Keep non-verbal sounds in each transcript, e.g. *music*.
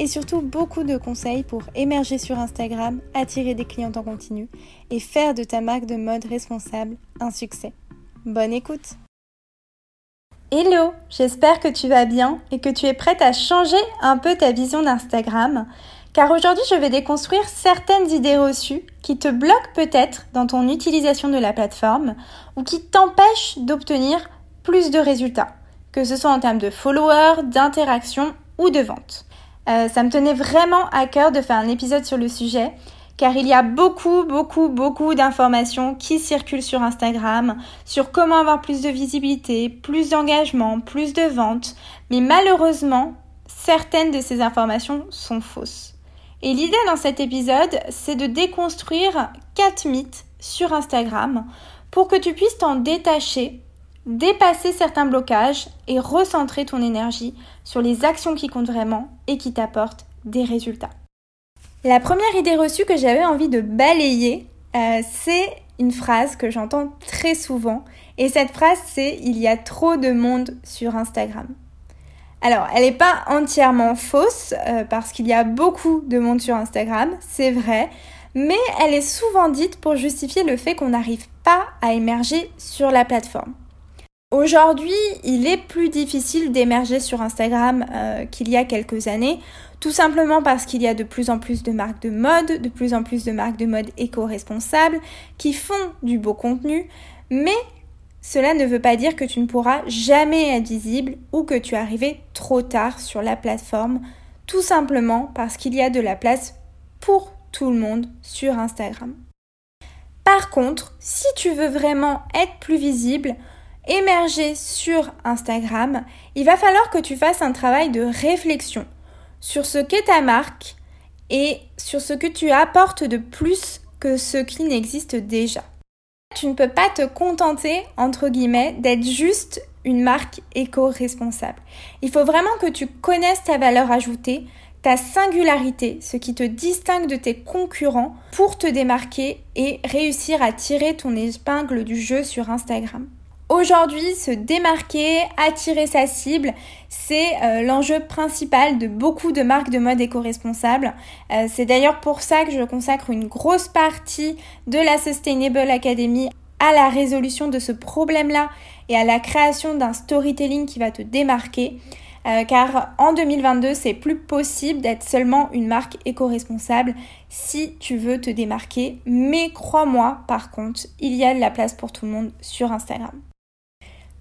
et surtout beaucoup de conseils pour émerger sur Instagram, attirer des clients en continu et faire de ta marque de mode responsable un succès. Bonne écoute Hello, j'espère que tu vas bien et que tu es prête à changer un peu ta vision d'Instagram car aujourd'hui je vais déconstruire certaines idées reçues qui te bloquent peut-être dans ton utilisation de la plateforme ou qui t'empêchent d'obtenir plus de résultats, que ce soit en termes de followers, d'interaction ou de vente. Euh, ça me tenait vraiment à cœur de faire un épisode sur le sujet car il y a beaucoup, beaucoup, beaucoup d'informations qui circulent sur Instagram sur comment avoir plus de visibilité, plus d'engagement, plus de ventes, mais malheureusement, certaines de ces informations sont fausses. Et l'idée dans cet épisode, c'est de déconstruire quatre mythes sur Instagram pour que tu puisses t'en détacher dépasser certains blocages et recentrer ton énergie sur les actions qui comptent vraiment et qui t'apportent des résultats. La première idée reçue que j'avais envie de balayer, euh, c'est une phrase que j'entends très souvent. Et cette phrase, c'est Il y a trop de monde sur Instagram. Alors, elle n'est pas entièrement fausse, euh, parce qu'il y a beaucoup de monde sur Instagram, c'est vrai, mais elle est souvent dite pour justifier le fait qu'on n'arrive pas à émerger sur la plateforme. Aujourd'hui, il est plus difficile d'émerger sur Instagram euh, qu'il y a quelques années, tout simplement parce qu'il y a de plus en plus de marques de mode, de plus en plus de marques de mode éco-responsables qui font du beau contenu, mais cela ne veut pas dire que tu ne pourras jamais être visible ou que tu es arrivé trop tard sur la plateforme, tout simplement parce qu'il y a de la place pour tout le monde sur Instagram. Par contre, si tu veux vraiment être plus visible, émerger sur Instagram, il va falloir que tu fasses un travail de réflexion sur ce qu'est ta marque et sur ce que tu apportes de plus que ce qui n'existe déjà. Tu ne peux pas te contenter, entre guillemets, d'être juste une marque éco-responsable. Il faut vraiment que tu connaisses ta valeur ajoutée, ta singularité, ce qui te distingue de tes concurrents pour te démarquer et réussir à tirer ton épingle du jeu sur Instagram. Aujourd'hui, se démarquer, attirer sa cible, c'est euh, l'enjeu principal de beaucoup de marques de mode éco-responsables. Euh, c'est d'ailleurs pour ça que je consacre une grosse partie de la Sustainable Academy à la résolution de ce problème-là et à la création d'un storytelling qui va te démarquer. Euh, car en 2022, c'est plus possible d'être seulement une marque éco-responsable si tu veux te démarquer. Mais crois-moi, par contre, il y a de la place pour tout le monde sur Instagram.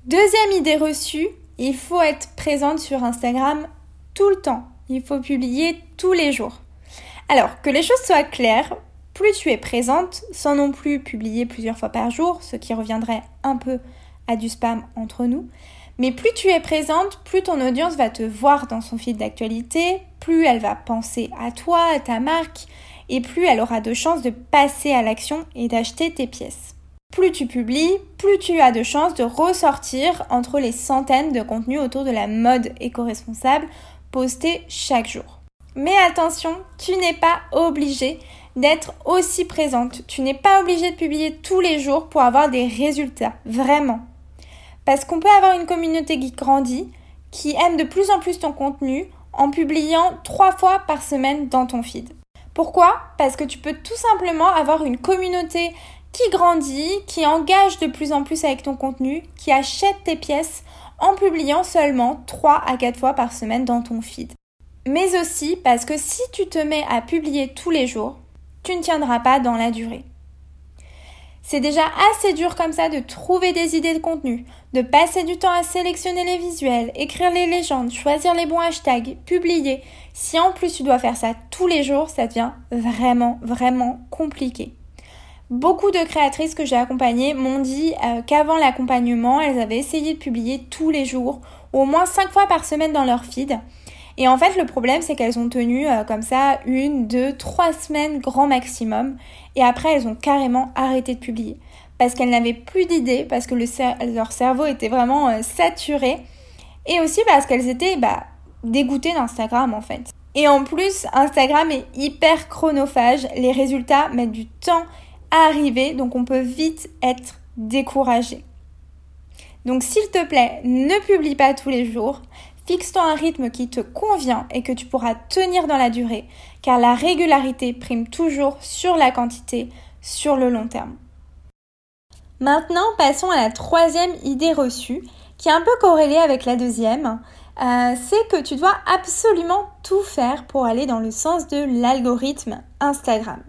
Deuxième idée reçue, il faut être présente sur Instagram tout le temps. Il faut publier tous les jours. Alors, que les choses soient claires, plus tu es présente, sans non plus publier plusieurs fois par jour, ce qui reviendrait un peu à du spam entre nous, mais plus tu es présente, plus ton audience va te voir dans son fil d'actualité, plus elle va penser à toi, à ta marque, et plus elle aura de chances de passer à l'action et d'acheter tes pièces. Plus tu publies, plus tu as de chances de ressortir entre les centaines de contenus autour de la mode éco-responsable postés chaque jour. Mais attention, tu n'es pas obligé d'être aussi présente. Tu n'es pas obligé de publier tous les jours pour avoir des résultats, vraiment. Parce qu'on peut avoir une communauté qui grandit, qui aime de plus en plus ton contenu en publiant trois fois par semaine dans ton feed. Pourquoi? Parce que tu peux tout simplement avoir une communauté qui grandit, qui engage de plus en plus avec ton contenu, qui achète tes pièces en publiant seulement 3 à 4 fois par semaine dans ton feed. Mais aussi parce que si tu te mets à publier tous les jours, tu ne tiendras pas dans la durée. C'est déjà assez dur comme ça de trouver des idées de contenu, de passer du temps à sélectionner les visuels, écrire les légendes, choisir les bons hashtags, publier. Si en plus tu dois faire ça tous les jours, ça devient vraiment, vraiment compliqué. Beaucoup de créatrices que j'ai accompagnées m'ont dit euh, qu'avant l'accompagnement, elles avaient essayé de publier tous les jours, au moins 5 fois par semaine dans leur feed. Et en fait, le problème, c'est qu'elles ont tenu euh, comme ça une, deux, trois semaines grand maximum. Et après, elles ont carrément arrêté de publier. parce qu'elles n'avaient plus d'idées, parce que leur cerveau était vraiment euh, saturé, et aussi parce qu'elles étaient bah, dégoûtées d'Instagram en fait. Et en plus, Instagram est hyper chronophage, les résultats mettent du temps arriver, donc on peut vite être découragé. Donc s'il te plaît, ne publie pas tous les jours, fixe-toi un rythme qui te convient et que tu pourras tenir dans la durée, car la régularité prime toujours sur la quantité sur le long terme. Maintenant, passons à la troisième idée reçue, qui est un peu corrélée avec la deuxième. Euh, c'est que tu dois absolument tout faire pour aller dans le sens de l'algorithme Instagram.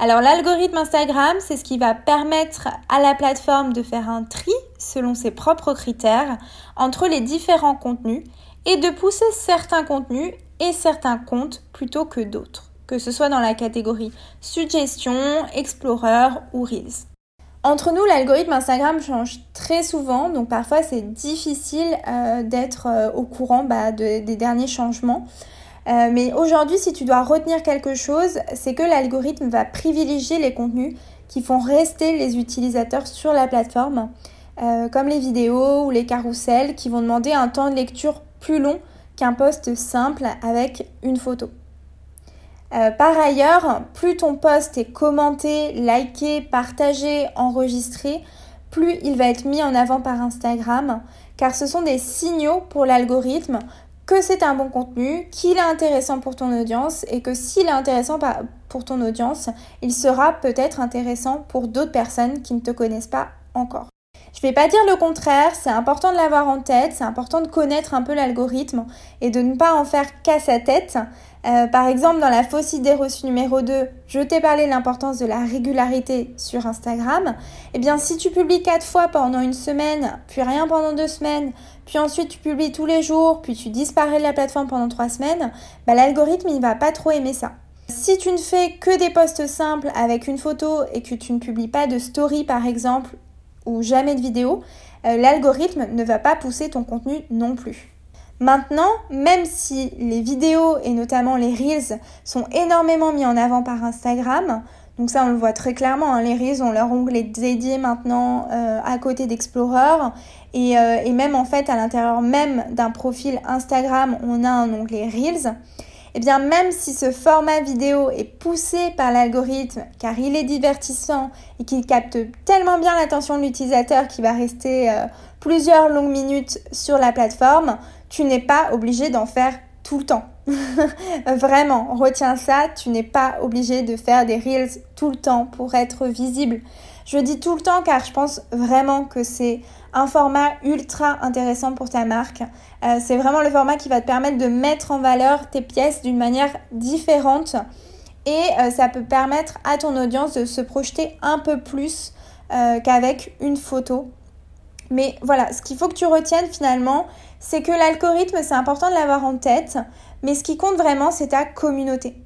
Alors l'algorithme Instagram, c'est ce qui va permettre à la plateforme de faire un tri selon ses propres critères entre les différents contenus et de pousser certains contenus et certains comptes plutôt que d'autres, que ce soit dans la catégorie suggestion, explorer ou reels. Entre nous, l'algorithme Instagram change très souvent, donc parfois c'est difficile euh, d'être euh, au courant bah, des derniers changements. Euh, mais aujourd'hui, si tu dois retenir quelque chose, c'est que l'algorithme va privilégier les contenus qui font rester les utilisateurs sur la plateforme, euh, comme les vidéos ou les carousels qui vont demander un temps de lecture plus long qu'un post simple avec une photo. Euh, par ailleurs, plus ton post est commenté, liké, partagé, enregistré, plus il va être mis en avant par Instagram, car ce sont des signaux pour l'algorithme que c'est un bon contenu, qu'il est intéressant pour ton audience et que s'il est intéressant pour ton audience, il sera peut-être intéressant pour d'autres personnes qui ne te connaissent pas encore. Je ne vais pas dire le contraire, c'est important de l'avoir en tête, c'est important de connaître un peu l'algorithme et de ne pas en faire qu'à sa tête, euh, par exemple, dans la fausse idée reçue numéro 2, je t'ai parlé de l'importance de la régularité sur Instagram. Eh bien, si tu publies quatre fois pendant une semaine, puis rien pendant deux semaines, puis ensuite tu publies tous les jours, puis tu disparais de la plateforme pendant trois semaines, bah, l'algorithme, il va pas trop aimer ça. Si tu ne fais que des posts simples avec une photo et que tu ne publies pas de story, par exemple, ou jamais de vidéo, euh, l'algorithme ne va pas pousser ton contenu non plus. Maintenant, même si les vidéos et notamment les Reels sont énormément mis en avant par Instagram, donc ça on le voit très clairement, hein, les Reels ont leur onglet dédié maintenant euh, à côté d'Explorer et, euh, et, même en fait à l'intérieur même d'un profil Instagram on a un onglet Reels. Et eh bien même si ce format vidéo est poussé par l'algorithme car il est divertissant et qu'il capte tellement bien l'attention de l'utilisateur qui va rester euh, plusieurs longues minutes sur la plateforme, tu n'es pas obligé d'en faire tout le temps. *laughs* Vraiment, retiens ça, tu n'es pas obligé de faire des reels tout le temps pour être visible. Je dis tout le temps car je pense vraiment que c'est un format ultra intéressant pour ta marque. Euh, c'est vraiment le format qui va te permettre de mettre en valeur tes pièces d'une manière différente et euh, ça peut permettre à ton audience de se projeter un peu plus euh, qu'avec une photo. Mais voilà, ce qu'il faut que tu retiennes finalement, c'est que l'algorithme, c'est important de l'avoir en tête, mais ce qui compte vraiment, c'est ta communauté.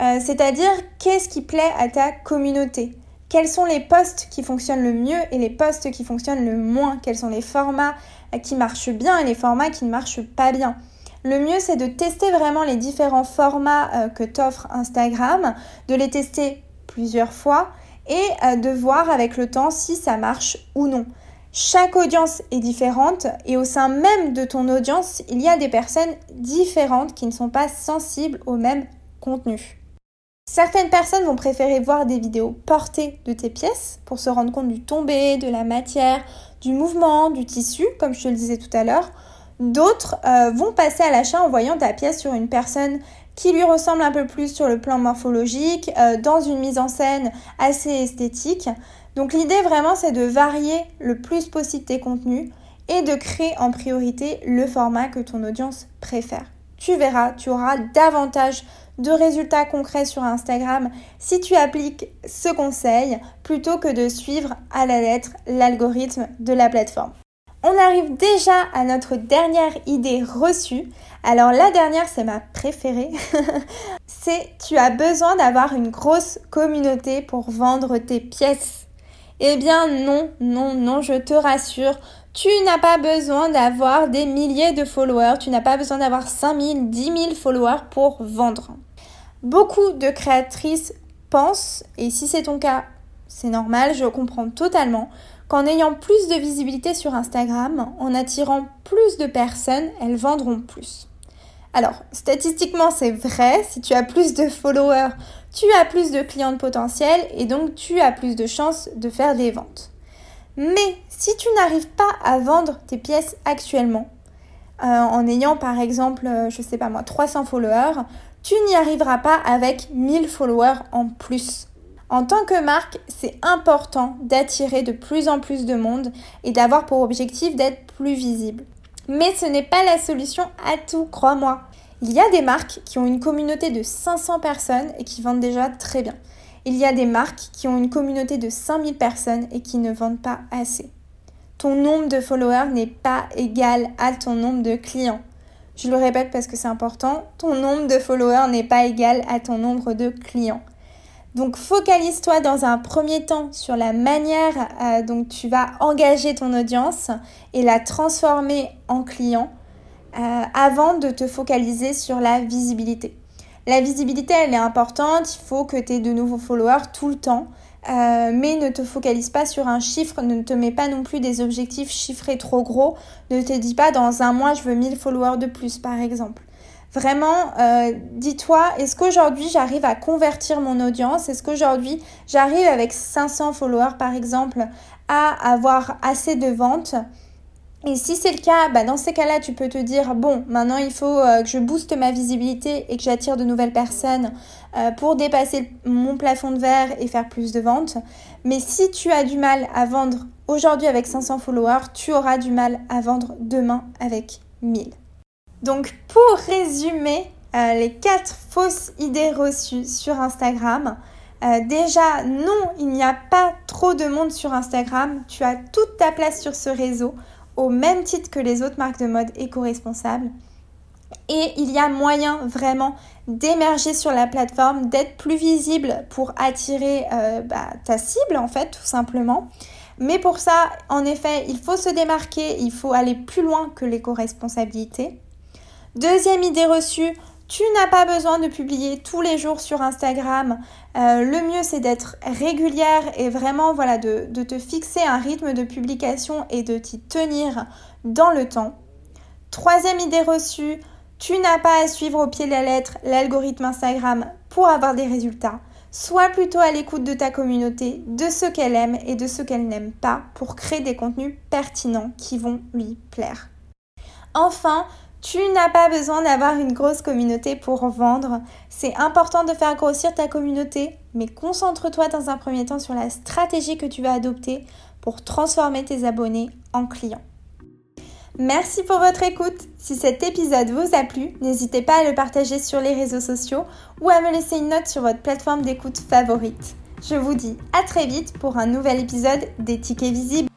Euh, c'est-à-dire, qu'est-ce qui plaît à ta communauté? Quels sont les posts qui fonctionnent le mieux et les posts qui fonctionnent le moins? Quels sont les formats qui marchent bien et les formats qui ne marchent pas bien? Le mieux, c'est de tester vraiment les différents formats euh, que t'offre Instagram, de les tester plusieurs fois et euh, de voir avec le temps si ça marche ou non. Chaque audience est différente et au sein même de ton audience, il y a des personnes différentes qui ne sont pas sensibles au même contenu. Certaines personnes vont préférer voir des vidéos portées de tes pièces pour se rendre compte du tombé, de la matière, du mouvement, du tissu, comme je te le disais tout à l'heure. D'autres euh, vont passer à l'achat en voyant ta pièce sur une personne qui lui ressemble un peu plus sur le plan morphologique, euh, dans une mise en scène assez esthétique. Donc l'idée vraiment c'est de varier le plus possible tes contenus et de créer en priorité le format que ton audience préfère. Tu verras, tu auras davantage de résultats concrets sur Instagram si tu appliques ce conseil plutôt que de suivre à la lettre l'algorithme de la plateforme. On arrive déjà à notre dernière idée reçue. Alors la dernière, c'est ma préférée. *laughs* c'est tu as besoin d'avoir une grosse communauté pour vendre tes pièces. Eh bien non, non, non, je te rassure, tu n'as pas besoin d'avoir des milliers de followers, tu n'as pas besoin d'avoir 5000, 10 000 followers pour vendre. Beaucoup de créatrices pensent, et si c'est ton cas, c'est normal, je comprends totalement qu'en ayant plus de visibilité sur Instagram, en attirant plus de personnes, elles vendront plus. Alors, statistiquement, c'est vrai, si tu as plus de followers, tu as plus de clients potentiels et donc tu as plus de chances de faire des ventes. Mais si tu n'arrives pas à vendre tes pièces actuellement, euh, en ayant par exemple, euh, je sais pas moi, 300 followers, tu n'y arriveras pas avec 1000 followers en plus. En tant que marque, c'est important d'attirer de plus en plus de monde et d'avoir pour objectif d'être plus visible. Mais ce n'est pas la solution à tout, crois-moi. Il y a des marques qui ont une communauté de 500 personnes et qui vendent déjà très bien. Il y a des marques qui ont une communauté de 5000 personnes et qui ne vendent pas assez. Ton nombre de followers n'est pas égal à ton nombre de clients. Je le répète parce que c'est important, ton nombre de followers n'est pas égal à ton nombre de clients. Donc focalise-toi dans un premier temps sur la manière euh, dont tu vas engager ton audience et la transformer en client euh, avant de te focaliser sur la visibilité. La visibilité, elle est importante, il faut que tu aies de nouveaux followers tout le temps, euh, mais ne te focalise pas sur un chiffre, ne te mets pas non plus des objectifs chiffrés trop gros, ne te dis pas dans un mois je veux 1000 followers de plus par exemple. Vraiment, euh, dis-toi, est-ce qu'aujourd'hui j'arrive à convertir mon audience? Est-ce qu'aujourd'hui j'arrive avec 500 followers par exemple à avoir assez de ventes? Et si c'est le cas, bah dans ces cas-là, tu peux te dire, bon, maintenant il faut euh, que je booste ma visibilité et que j'attire de nouvelles personnes euh, pour dépasser mon plafond de verre et faire plus de ventes. Mais si tu as du mal à vendre aujourd'hui avec 500 followers, tu auras du mal à vendre demain avec 1000. Donc pour résumer euh, les quatre fausses idées reçues sur Instagram, euh, déjà non, il n'y a pas trop de monde sur Instagram, tu as toute ta place sur ce réseau au même titre que les autres marques de mode éco-responsables. Et il y a moyen vraiment d'émerger sur la plateforme, d'être plus visible pour attirer euh, bah, ta cible en fait tout simplement. Mais pour ça, en effet, il faut se démarquer, il faut aller plus loin que l'éco-responsabilité. Deuxième idée reçue, tu n'as pas besoin de publier tous les jours sur Instagram. Euh, le mieux, c'est d'être régulière et vraiment voilà, de, de, te fixer un rythme de publication et de t'y tenir dans le temps. Troisième idée reçue, tu n'as pas à suivre au pied de la lettre l'algorithme Instagram pour avoir des résultats. Sois plutôt à l'écoute de ta communauté, de ce qu'elle aime et de ce qu'elle n'aime pas pour créer des contenus pertinents qui vont lui plaire. Enfin, tu n'as pas besoin d'avoir une grosse communauté pour vendre. C'est important de faire grossir ta communauté, mais concentre-toi dans un premier temps sur la stratégie que tu vas adopter pour transformer tes abonnés en clients. Merci pour votre écoute. Si cet épisode vous a plu, n'hésitez pas à le partager sur les réseaux sociaux ou à me laisser une note sur votre plateforme d'écoute favorite. Je vous dis à très vite pour un nouvel épisode des tickets visibles.